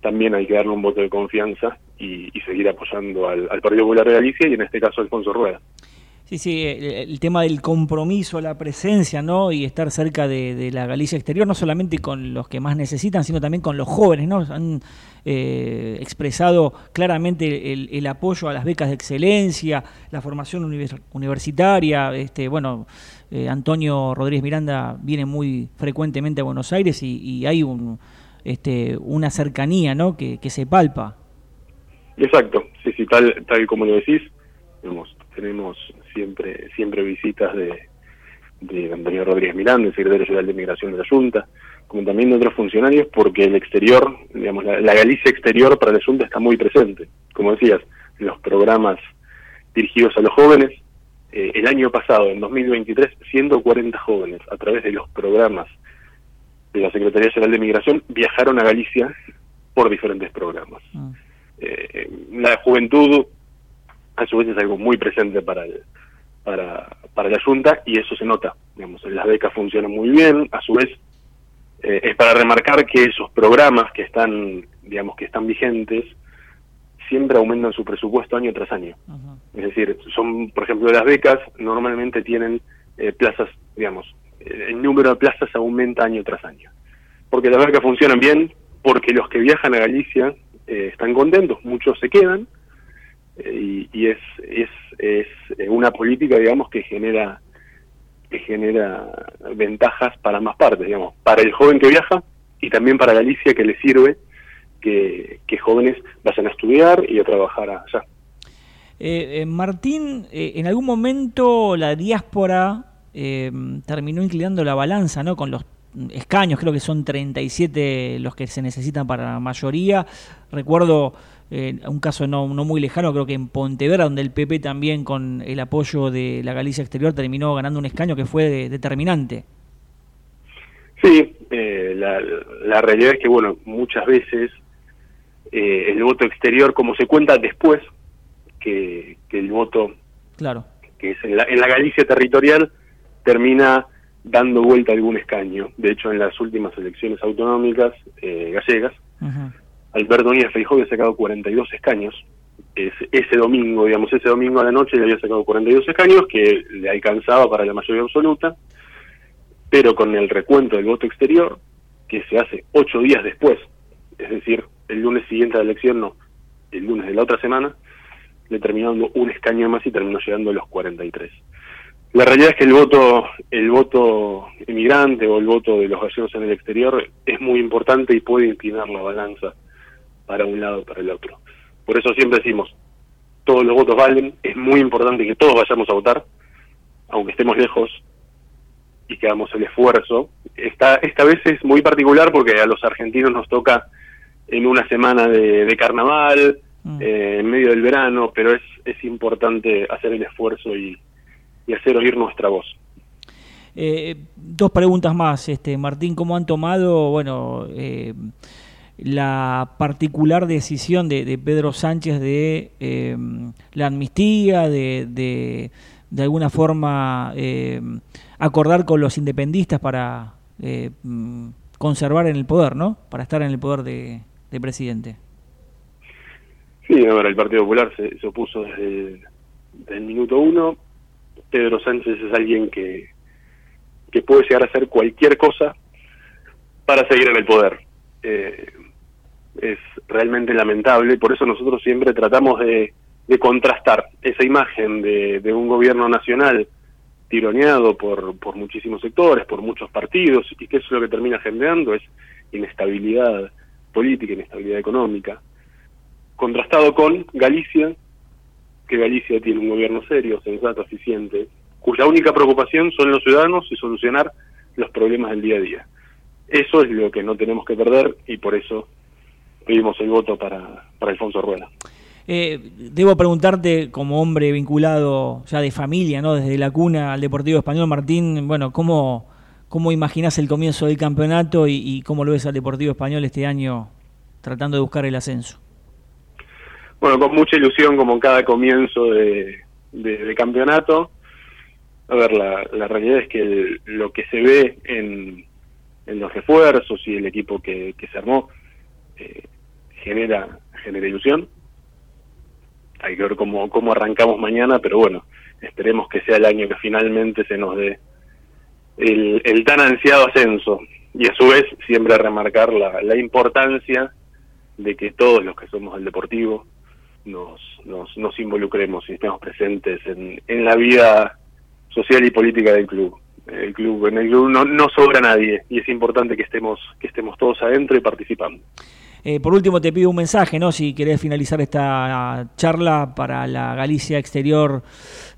también hay que darle un voto de confianza y, seguir apoyando al, Partido Popular de Galicia y en este caso a Alfonso Rueda. Sí, sí, el, tema del compromiso, la presencia, ¿no? Y estar cerca de, la Galicia exterior, no solamente con los que más necesitan, sino también con los jóvenes, ¿no? Han eh, expresado claramente el, apoyo a las becas de excelencia, la formación univers universitaria. Este, bueno, eh, Antonio Rodríguez Miranda viene muy frecuentemente a Buenos Aires y, y hay un, este, una cercanía, ¿no? Que, que se palpa. Exacto, sí, sí, tal, tal como lo decís, digamos, tenemos siempre siempre visitas de, de Antonio Rodríguez Miranda, el secretario general de Migración de la Junta, como también de otros funcionarios, porque el exterior, digamos, la, la Galicia exterior para la Junta está muy presente. Como decías, los programas dirigidos a los jóvenes, eh, el año pasado, en 2023, 140 jóvenes a través de los programas de la Secretaría General de Migración viajaron a Galicia por diferentes programas. Mm. Eh, la juventud a su vez es algo muy presente para el, para, para la Junta y eso se nota. Digamos, las becas funcionan muy bien, a su vez eh, es para remarcar que esos programas que están, digamos, que están vigentes, siempre aumentan su presupuesto año tras año. Uh -huh. Es decir, son, por ejemplo, las becas normalmente tienen eh, plazas, digamos, el número de plazas aumenta año tras año. Porque las becas funcionan bien, porque los que viajan a Galicia eh, están contentos, muchos se quedan, y, y es, es, es una política, digamos, que genera que genera ventajas para más partes, digamos, para el joven que viaja y también para Galicia que le sirve que, que jóvenes vayan a estudiar y a trabajar allá. Eh, eh, Martín, eh, en algún momento la diáspora terminó inclinando la balanza, ¿no? Con los escaños, creo que son 37 los que se necesitan para la mayoría. Recuerdo eh, un caso no, no muy lejano, creo que en Pontevedra, donde el PP también con el apoyo de la Galicia Exterior terminó ganando un escaño que fue de, determinante. Sí, eh, la, la, realidad es que, bueno, muchas veces eh, el voto exterior, como se cuenta después que, que el voto claro. que es en la, en la Galicia territorial, termina dando vuelta a algún escaño. De hecho, en las últimas elecciones autonómicas eh, gallegas, uh -huh. Alberto Núñez Feijóo había sacado 42 escaños. Es, ese domingo, digamos, ese domingo a la noche le había sacado 42 escaños que le alcanzaba para la mayoría absoluta, pero con el recuento del voto exterior, que se hace ocho días después, es decir, el lunes siguiente a la elección, no, el lunes de la otra semana, le terminó dando un escaño más y terminó llegando a los 43. La realidad es que el voto, el voto emigrante o el voto de los gallegos en el exterior es muy importante y puede inclinar la balanza para un lado o para el otro. Por eso siempre decimos, todos los votos valen, es muy importante que todos vayamos a votar, aunque estemos lejos y que hagamos el esfuerzo. Esta, esta vez es muy particular porque a los argentinos nos toca en una semana de, de carnaval, mm. eh, en medio del verano, pero es, es importante hacer el esfuerzo y, y hacer oír nuestra voz. Eh, dos preguntas más, este Martín, ¿cómo han tomado, bueno, eh, la particular decisión de, de Pedro Sánchez de eh, la amnistía, de, de, de alguna forma acordar con los independistas para conservar en el poder, ¿no? Para estar en el poder de, de presidente. Sí, ahora el Partido Popular se, se opuso desde el, minuto uno. Pedro Sánchez es alguien que, que puede llegar a hacer cualquier cosa para seguir en el poder. Eh, es realmente lamentable, por eso nosotros siempre tratamos de, de contrastar esa imagen de, de un gobierno nacional tironeado por, por muchísimos sectores, por muchos partidos, y que eso es lo que termina generando es inestabilidad política, inestabilidad económica, contrastado con Galicia, que Galicia tiene un gobierno serio, sensato, eficiente, cuya única preocupación son los ciudadanos y solucionar los problemas del día a día. Eso es lo que no tenemos que perder y por eso pedimos el voto para, para Alfonso Rueda. Eh, debo preguntarte, como hombre vinculado ya de familia, ¿no? desde la cuna al Deportivo Español, Martín, bueno, ¿cómo, cómo imaginas el comienzo del campeonato y, y cómo lo ves al Deportivo Español este año tratando de buscar el ascenso? Bueno, con mucha ilusión como en cada comienzo de, de, campeonato. A ver, la, la realidad es que el- lo que se ve en, en los refuerzos y el equipo que, que se armó eh, genera, genera ilusión. Hay que ver cómo, cómo arrancamos mañana, pero bueno, esperemos que sea el año que finalmente se nos dé el, el tan ansiado ascenso. Y a su vez siempre remarcar la, la importancia de que todos los que somos del deportivo nos, nos, nos involucremos y estemos presentes en, en la vida social y política del club. El club, en el club no, no sobra nadie y es importante que estemos, que estemos todos adentro y participando. Eh, por último, te pido un mensaje, ¿no? Si querés finalizar esta charla para la Galicia Exterior,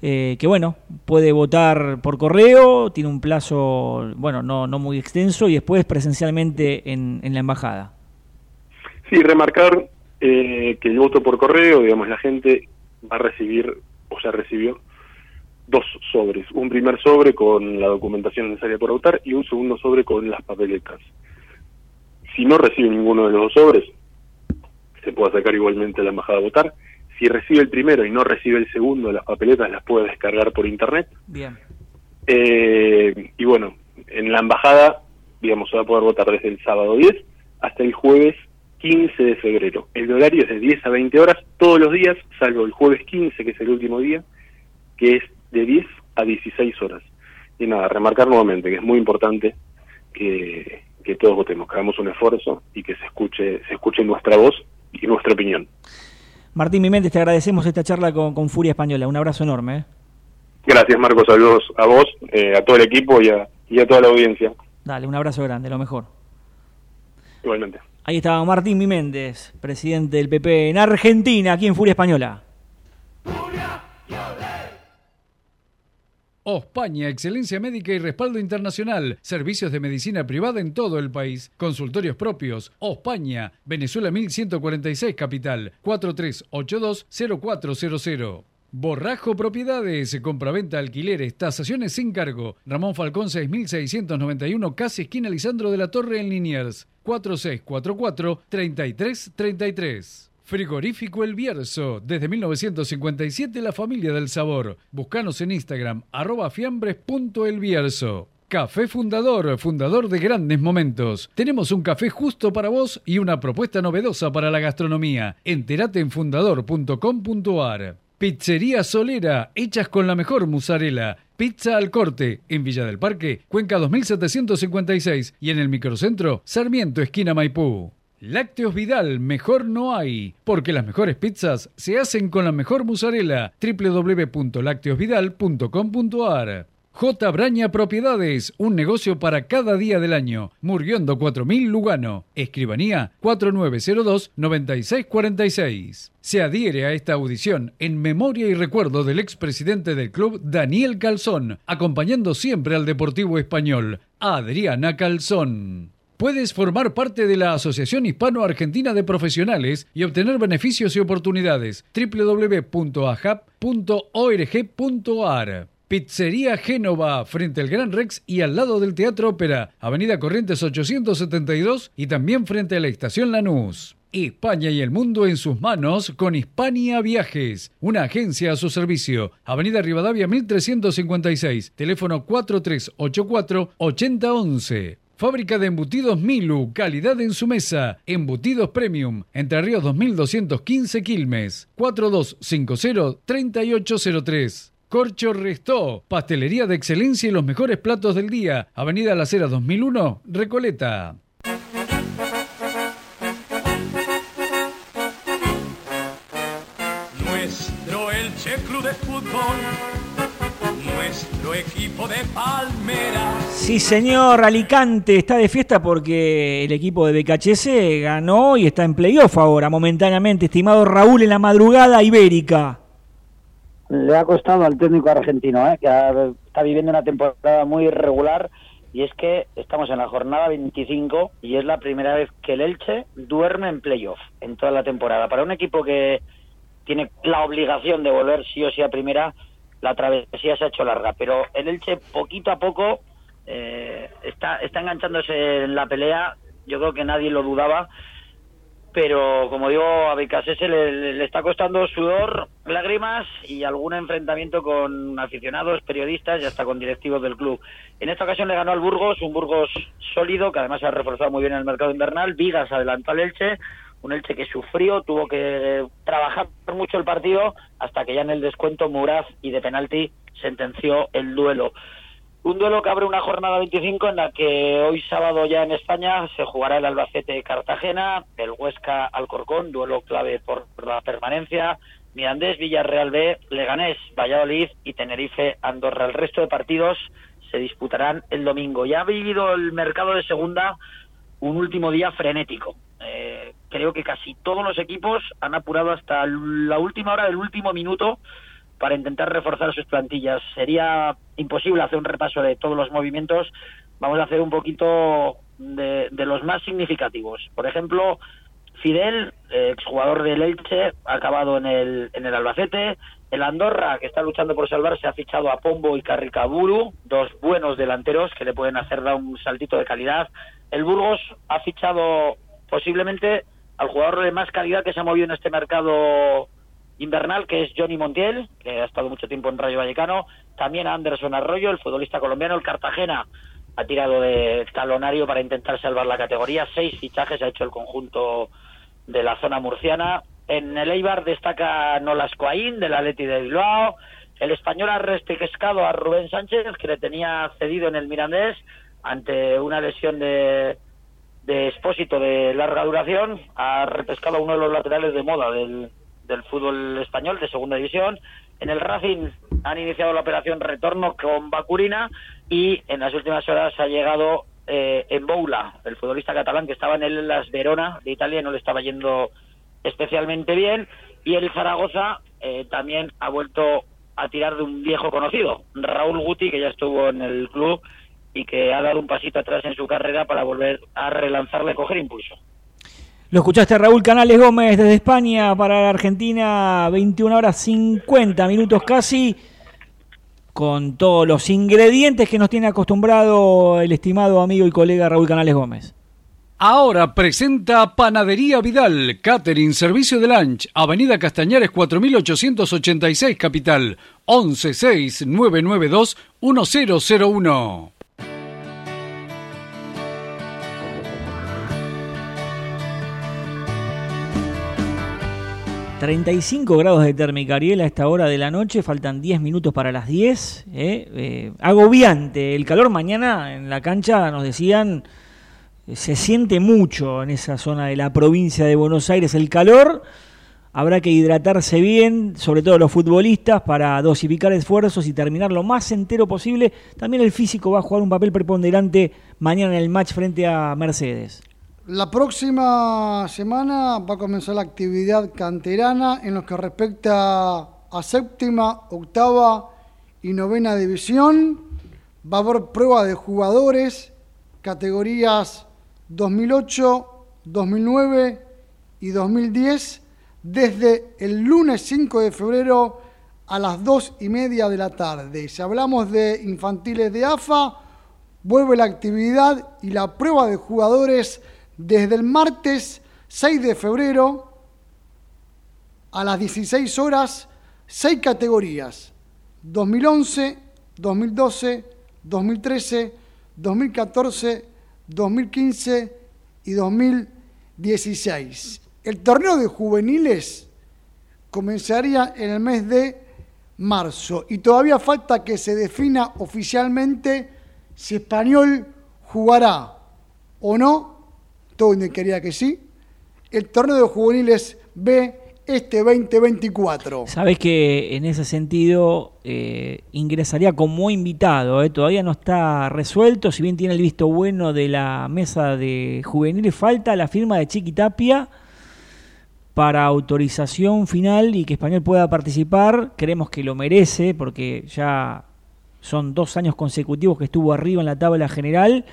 eh, que bueno, puede votar por correo, tiene un plazo, bueno, no, no muy extenso, y después presencialmente en, en la embajada. Sí, remarcar eh, que el voto por correo, digamos, la gente va a recibir, o ya recibió, dos sobres. Un primer sobre con la documentación necesaria por votar y un segundo sobre con las papeletas. Si no recibe ninguno de los dos sobres, se puede sacar igualmente a la embajada a votar. Si recibe el primero y no recibe el segundo, las papeletas las puede descargar por internet. Bien. Eh, y bueno, en la embajada, digamos, se va a poder votar desde el sábado 10 hasta el jueves 15 de febrero. El horario es de 10 a 20 horas todos los días, salvo el jueves 15, que es el último día, que es de 10 a 16 horas. Y nada, remarcar nuevamente que es muy importante que, que todos votemos, que hagamos un esfuerzo y que se escuche, se escuche nuestra voz y nuestra opinión. Martín Miméndez, te agradecemos esta charla con, con Furia Española. Un abrazo enorme. ¿eh? Gracias Marcos, saludos a vos, eh, a todo el equipo y a, y a toda la audiencia. Dale, un abrazo grande, lo mejor. Igualmente. Ahí estaba Martín Miméndez, presidente del PP en Argentina, aquí en Furia Española. Ospaña, excelencia médica y respaldo internacional. Servicios de medicina privada en todo el país. Consultorios propios. Ospaña, Venezuela 1146 Capital. 4382-0400. Borrajo Propiedades, compraventa, alquileres, tasaciones sin cargo. Ramón Falcón 6691, casi esquina Lisandro de la Torre en Liniers. 4644-3333. Frigorífico El Bierzo, desde 1957 la familia del sabor. Búscanos en Instagram, arroba fiambres.elbierzo. Café Fundador, fundador de grandes momentos. Tenemos un café justo para vos y una propuesta novedosa para la gastronomía. Entérate en fundador.com.ar. Pizzería Solera, hechas con la mejor mozzarella. Pizza al corte, en Villa del Parque, Cuenca 2756 y en el microcentro, Sarmiento, esquina Maipú. Lácteos Vidal, mejor no hay, porque las mejores pizzas se hacen con la mejor mozzarella. www.lácteosvidal.com.ar J. Braña Propiedades, un negocio para cada día del año. Murguiondo 4000 Lugano. Escribanía 4902-9646. Se adhiere a esta audición en memoria y recuerdo del expresidente del club Daniel Calzón, acompañando siempre al Deportivo Español, Adriana Calzón. Puedes formar parte de la Asociación Hispano-Argentina de Profesionales y obtener beneficios y oportunidades. www.ajap.org.ar Pizzería Génova, frente al Gran Rex y al lado del Teatro Ópera, Avenida Corrientes 872 y también frente a la Estación Lanús. España y el mundo en sus manos con Hispania Viajes, una agencia a su servicio. Avenida Rivadavia 1356, teléfono 4384-8011. Fábrica de embutidos Milu, calidad en su mesa. Embutidos Premium, Entre Ríos 2215 Quilmes, 4250-3803. Corcho Restó, pastelería de excelencia y los mejores platos del día. Avenida La Cera 2001, Recoleta. Nuestro Elche Club de Fútbol, nuestro equipo de Palmeras. Sí, señor, Alicante está de fiesta porque el equipo de BKHS ganó y está en playoff ahora, momentáneamente. Estimado Raúl, en la madrugada ibérica. Le ha costado al técnico argentino, ¿eh? que ha- está viviendo una temporada muy irregular. Y es que estamos en la jornada 25 y es la primera vez que el Elche duerme en playoff en toda la temporada. Para un equipo que tiene la obligación de volver sí o sí a primera, la travesía se ha hecho larga. Pero el Elche poquito a poco eh, está, está enganchándose en la pelea. Yo creo que nadie lo dudaba. Pero como digo, a Becasese le, le- está costando sudor, lágrimas y algún enfrentamiento con aficionados, periodistas y hasta con directivos del club. En esta ocasión le ganó al Burgos, un Burgos sólido que además se ha reforzado muy bien en el mercado invernal. Vigas adelantó al Elche, un Elche que sufrió, tuvo que trabajar mucho el partido hasta que ya en el descuento Muraz y de penalti sentenció el duelo. Un duelo que abre una jornada 25 en la que hoy sábado ya en España se jugará el Albacete-Cartagena, el Huesca-Alcorcón, duelo clave por la permanencia, Mirandés, Villarreal B, Leganés, Valladolid y Tenerife-Andorra. El resto de partidos se disputarán el domingo. Ya ha vivido el mercado de segunda un último día frenético. Eh, creo que casi todos los equipos han apurado hasta la última hora del último minuto para intentar reforzar sus plantillas. Sería imposible hacer un repaso de todos los movimientos. Vamos a hacer un poquito de, de los más significativos. Por ejemplo, Fidel, exjugador del Elche, ha acabado en el, en el Albacete. El Andorra, que está luchando por salvarse, ha fichado a Pombo y Carricaburu, dos buenos delanteros que le pueden hacer dar un saltito de calidad. El Burgos ha fichado posiblemente al jugador de más calidad que se ha movido en este mercado invernal, que es Johnny Montiel, que ha estado mucho tiempo en Rayo Vallecano, también a Anderson Arroyo, el futbolista colombiano, el Cartagena ha tirado de talonario para intentar salvar la categoría, seis fichajes ha hecho el conjunto de la zona murciana. En el Eibar destaca Nolas Coaín, del Atleti de Bilbao, el español ha repescado a Rubén Sánchez, que le tenía cedido en el Mirandés ante una lesión de, de expósito de larga duración, ha repescado uno de los laterales de moda del, del fútbol español de segunda división. En el Racing han iniciado la operación retorno con Bacurina y en las últimas horas ha llegado eh, en Boula, el futbolista catalán que estaba en el Las Verona de Italia y no le estaba yendo especialmente bien. Y el Zaragoza eh, también ha vuelto a tirar de un viejo conocido, Raúl Guti, que ya estuvo en el club y que ha dado un pasito atrás en su carrera para volver a relanzarle, coger impulso. Lo escuchaste Raúl Canales Gómez desde España para la Argentina, 21 horas 50 minutos casi, con todos los ingredientes que nos tiene acostumbrado el estimado amigo y colega Raúl Canales Gómez. Ahora presenta Panadería Vidal, Catering, Servicio de Lunch, Avenida Castañares 4886 Capital, 1169921001. 35 grados de térmica, Ariel, a esta hora de la noche, faltan 10 minutos para las 10. ¿eh? Eh, agobiante, el calor mañana en la cancha, nos decían, eh, se siente mucho en esa zona de la provincia de Buenos Aires el calor. Habrá que hidratarse bien, sobre todo los futbolistas, para dosificar esfuerzos y terminar lo más entero posible. También el físico va a jugar un papel preponderante mañana en el match frente a Mercedes. La próxima semana va a comenzar la actividad canterana en lo que respecta a séptima, octava y novena división. Va a haber prueba de jugadores, categorías 2008, 2009 y 2010, desde el lunes 5 de febrero a las 2 y media de la tarde. Si hablamos de infantiles de AFA, vuelve la actividad y la prueba de jugadores desde el martes 6 de febrero a las 16 horas, seis categorías, 2011, 2012, 2013, 2014, 2015 y 2016. El torneo de juveniles comenzaría en el mes de marzo y todavía falta que se defina oficialmente si Español jugará o no todo indicaría que sí. El torneo de juveniles B este 2024. Sabes que en ese sentido eh, ingresaría como invitado, eh, todavía no está resuelto, si bien tiene el visto bueno de la mesa de juveniles, falta la firma de Chiqui Tapia para autorización final y que Español pueda participar. Creemos que lo merece porque ya son dos años consecutivos que estuvo arriba en la tabla general.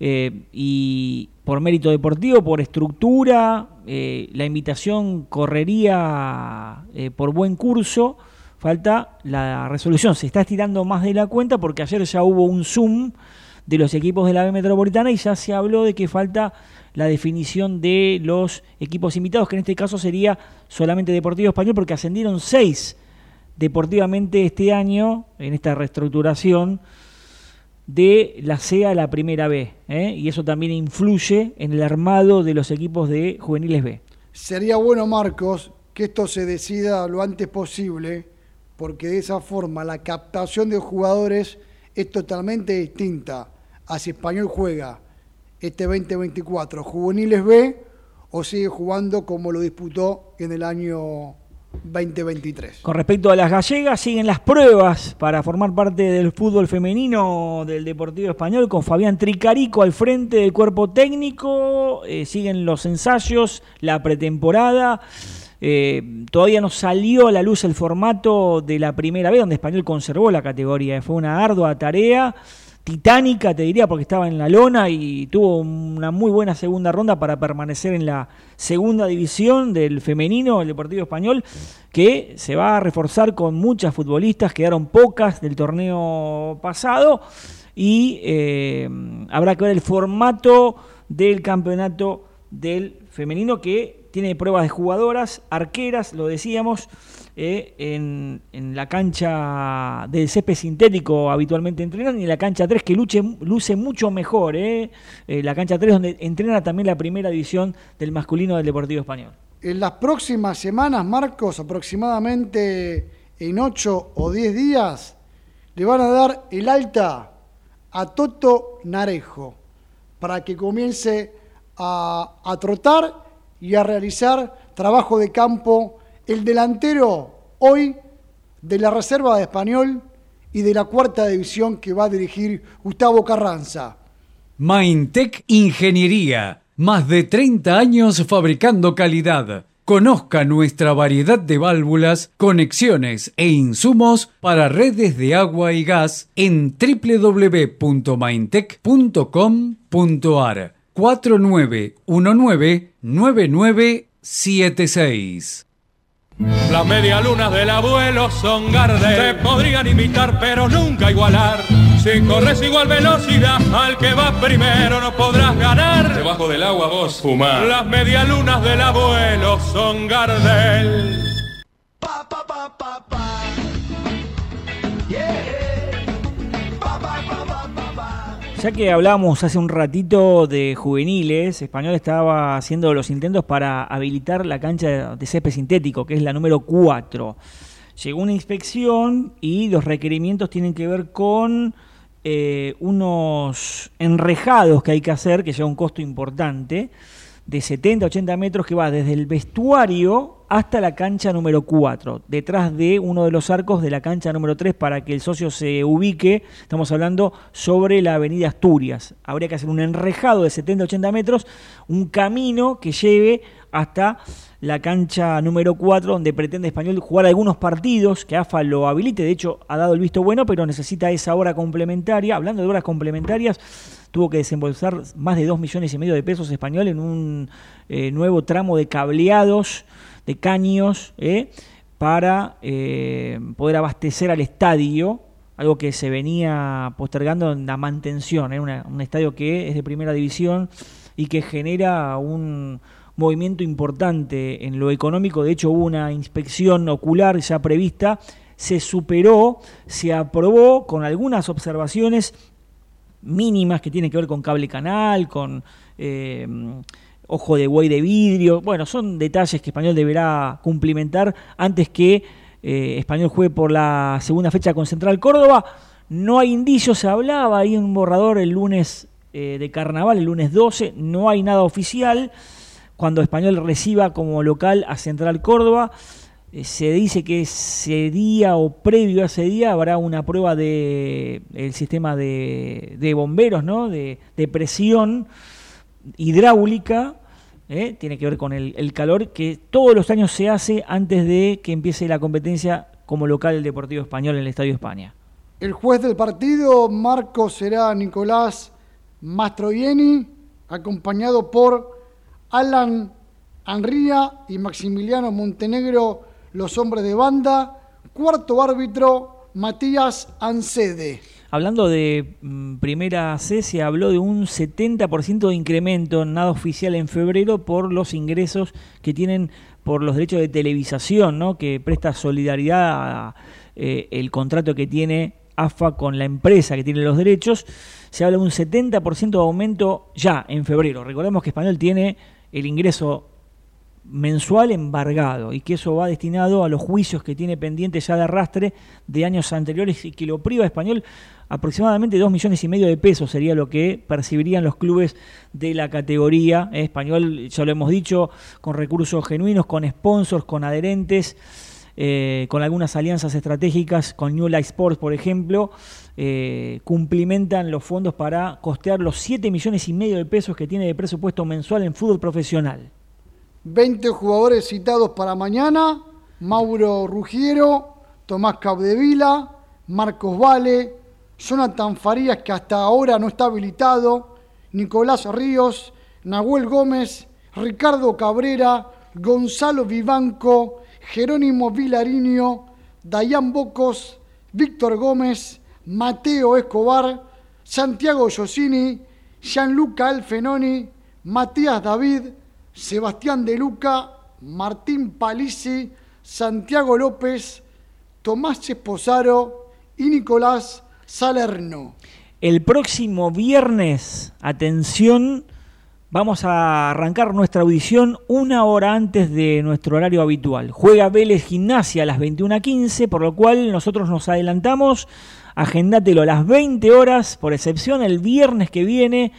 Eh, y por mérito deportivo, por estructura, eh, la invitación correría eh, por buen curso. Falta la resolución. Se está estirando más de la cuenta porque ayer ya hubo un Zoom de los equipos de la B Metropolitana y ya se habló de que falta la definición de los equipos invitados, que en este caso sería solamente Deportivo Español, porque ascendieron seis deportivamente este año en esta reestructuración de la C a la primera B, ¿eh? y eso también influye en el armado de los equipos de juveniles B. Sería bueno, Marcos, que esto se decida lo antes posible, porque de esa forma la captación de jugadores es totalmente distinta a si Español juega este 2024 juveniles B o sigue jugando como lo disputó en el año 2023. Con respecto a las gallegas, siguen las pruebas para formar parte del fútbol femenino del Deportivo Español con Fabián Tricarico al frente del cuerpo técnico, eh, siguen los ensayos, la pretemporada. Eh, todavía no salió a la luz el formato de la primera vez donde Español conservó la categoría. Fue una ardua tarea titánica, te diría, porque estaba en la lona y tuvo una muy buena segunda ronda para permanecer en la segunda división del femenino, el Deportivo Español, que se va a reforzar con muchas futbolistas, quedaron pocas del torneo pasado y eh, habrá que ver el formato del campeonato del femenino que tiene pruebas de jugadoras, arqueras, lo decíamos, eh, en, la cancha del césped sintético habitualmente entrenan y en la cancha 3 que luce, luce mucho mejor, eh, eh, la cancha 3 donde entrena también la primera división del masculino del Deportivo Español. En las próximas semanas, Marcos, aproximadamente en 8 o 10 días, le van a dar el alta a Toto Narejo para que comience a trotar y a realizar trabajo de campo el delantero hoy de la Reserva de Español y de la cuarta división que va a dirigir Gustavo Carranza. Maintech Ingeniería, más de 30 años fabricando calidad. Conozca nuestra variedad de válvulas, conexiones e insumos para redes de agua y gas en www.maintech.com.ar 4919 9976 las medialunas del abuelo son Gardel. Se podrían imitar, pero nunca igualar. Si corres igual velocidad al que va primero, no podrás ganar. Debajo del agua vos fumar. Las medialunas del abuelo son Gardel. Pa, pa, pa, pa, pa. Ya que hablábamos hace un ratito de juveniles, Español estaba haciendo los intentos para habilitar la cancha de césped sintético, que es la número 4. Llegó una inspección y los requerimientos tienen que ver con eh, unos enrejados que hay que hacer, que lleva un costo importante, de 70 80 metros que va desde el vestuario hasta la cancha número 4, detrás de uno de los arcos de la cancha número 3 para que el socio se ubique. Estamos hablando sobre la avenida Asturias. Habría que hacer un enrejado de 70-80 metros, un camino que lleve hasta la cancha número 4, donde pretende Español jugar algunos partidos, que AFA lo habilite, de hecho ha dado el visto bueno, pero necesita esa hora complementaria. Hablando de horas complementarias, tuvo que desembolsar más de 2 millones y medio de pesos español en un eh, nuevo tramo de cableados de caños ¿eh? para eh, poder abastecer al estadio, algo que se venía postergando en la mantención, ¿eh? un estadio que es de primera división y que genera un movimiento importante en lo económico, de hecho hubo una inspección ocular ya prevista, se superó, se aprobó con algunas observaciones mínimas que tienen que ver con cable canal, con ojo de buey de vidrio. Bueno, son detalles que Español deberá cumplimentar antes que eh, Español juegue por la segunda fecha con Central Córdoba. No hay indicios, se hablaba ahí un borrador el lunes eh, de carnaval, el lunes 12, no hay nada oficial. Cuando Español reciba como local a Central Córdoba. Eh, se dice que ese día o previo a ese día habrá una prueba de el sistema de, de bomberos, ¿no? De, de presión hidráulica, ¿eh? tiene que ver con el, el, calor, que todos los años se hace antes de que empiece la competencia como local del Deportivo Español en el Estadio España. El juez del partido, Marco, será Nicolás Mastroieni, acompañado por Alan Anría y Maximiliano Montenegro los hombres de banda. Cuarto árbitro, Matías Ancede. Hablando de mm, primera C, se habló de un 70% de incremento, nada oficial en febrero, por los ingresos que tienen por los derechos de televisación, ¿no? que presta solidaridad a eh, el contrato que tiene AFA con la empresa que tiene los derechos. Se habla de un 70% de aumento ya en febrero. Recordemos que Español tiene el ingreso mensual embargado y que eso va destinado a los juicios que tiene pendientes ya de arrastre de años anteriores y que lo priva a español aproximadamente dos millones y medio de pesos sería lo que percibirían los clubes de la categoría ¿eh? español, ya lo hemos dicho, con recursos genuinos, con sponsors, con adherentes, eh, con algunas alianzas estratégicas, con New Life Sports, por ejemplo, eh, cumplimentan los fondos para costear los 7 millones y medio de pesos que tiene de presupuesto mensual en fútbol profesional. 20 jugadores citados para mañana, Mauro Rugiero, Tomás Capdevila, Marcos Vale, Jonathan Farías, que hasta ahora no está habilitado, Nicolás Ríos, Nahuel Gómez, Ricardo Cabrera, Gonzalo Vivanco, Jerónimo Vilariño, Dayán Bocos, Víctor Gómez, Mateo Escobar, Santiago Giosini, Gianluca Alfenoni, Matías David, Sebastián De Luca, Martín Palisi, Santiago López, Tomás Esposaro y Nicolás Salerno. El próximo viernes, atención, vamos a arrancar nuestra audición una hora antes de nuestro horario habitual. Juega Vélez Gimnasia a las 21.15, por lo cual nosotros nos adelantamos. Agendátelo a las 20 horas, por excepción el viernes que viene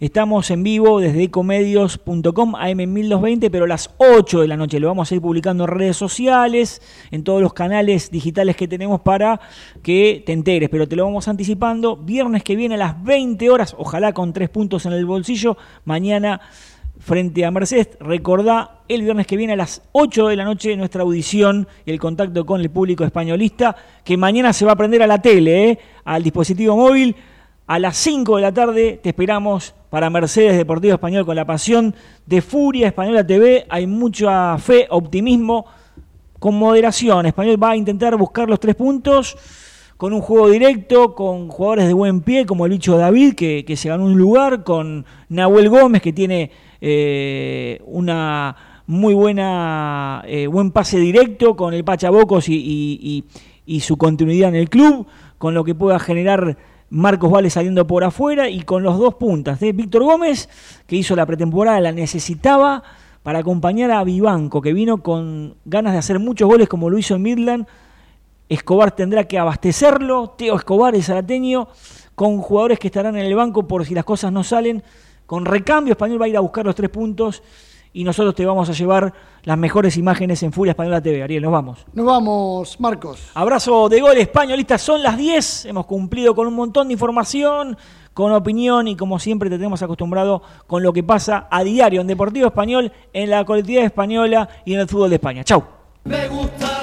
Estamos en vivo desde ecomedios.com AM1220, pero a las 8 de la noche lo vamos a ir publicando en redes sociales, en todos los canales digitales que tenemos para que te enteres, pero te lo vamos anticipando. Viernes que viene a las 20 horas, ojalá con tres puntos en el bolsillo. Mañana frente a Mercedes. Recordá el viernes que viene a las 8 de la noche nuestra audición y el contacto con el público españolista, que mañana se va a prender a la tele, ¿eh? al dispositivo móvil. A las 5 de la tarde te esperamos para Mercedes Deportivo Español con la pasión de Furia Española TV. Hay mucha fe, optimismo, con moderación. Español va a intentar buscar los tres puntos con un juego directo, con jugadores de buen pie como el bicho David, que, se ganó un lugar, con Nahuel Gómez, que tiene eh, una muy buena eh, buen pase directo, con el Pachabocos y, y su continuidad en el club, con lo que pueda generar Marcos Vale saliendo por afuera y con los dos puntas de Víctor Gómez, que hizo la pretemporada, la necesitaba para acompañar a Vivanco, que vino con ganas de hacer muchos goles como lo hizo en Midland. Escobar tendrá que abastecerlo, Teo Escobar, el zarateño, con jugadores que estarán en el banco por si las cosas no salen. Con recambio, Español va a ir a buscar los tres puntos y nosotros te vamos a llevar las mejores imágenes en Furia Española TV. Ariel, nos vamos. Nos vamos, Marcos. Abrazo de gol españolista. Son las 10. Hemos cumplido con un montón de información, con opinión y como siempre te tenemos acostumbrado con lo que pasa a diario en Deportivo Español, en la colectividad española y en el fútbol de España. Chau. Me gusta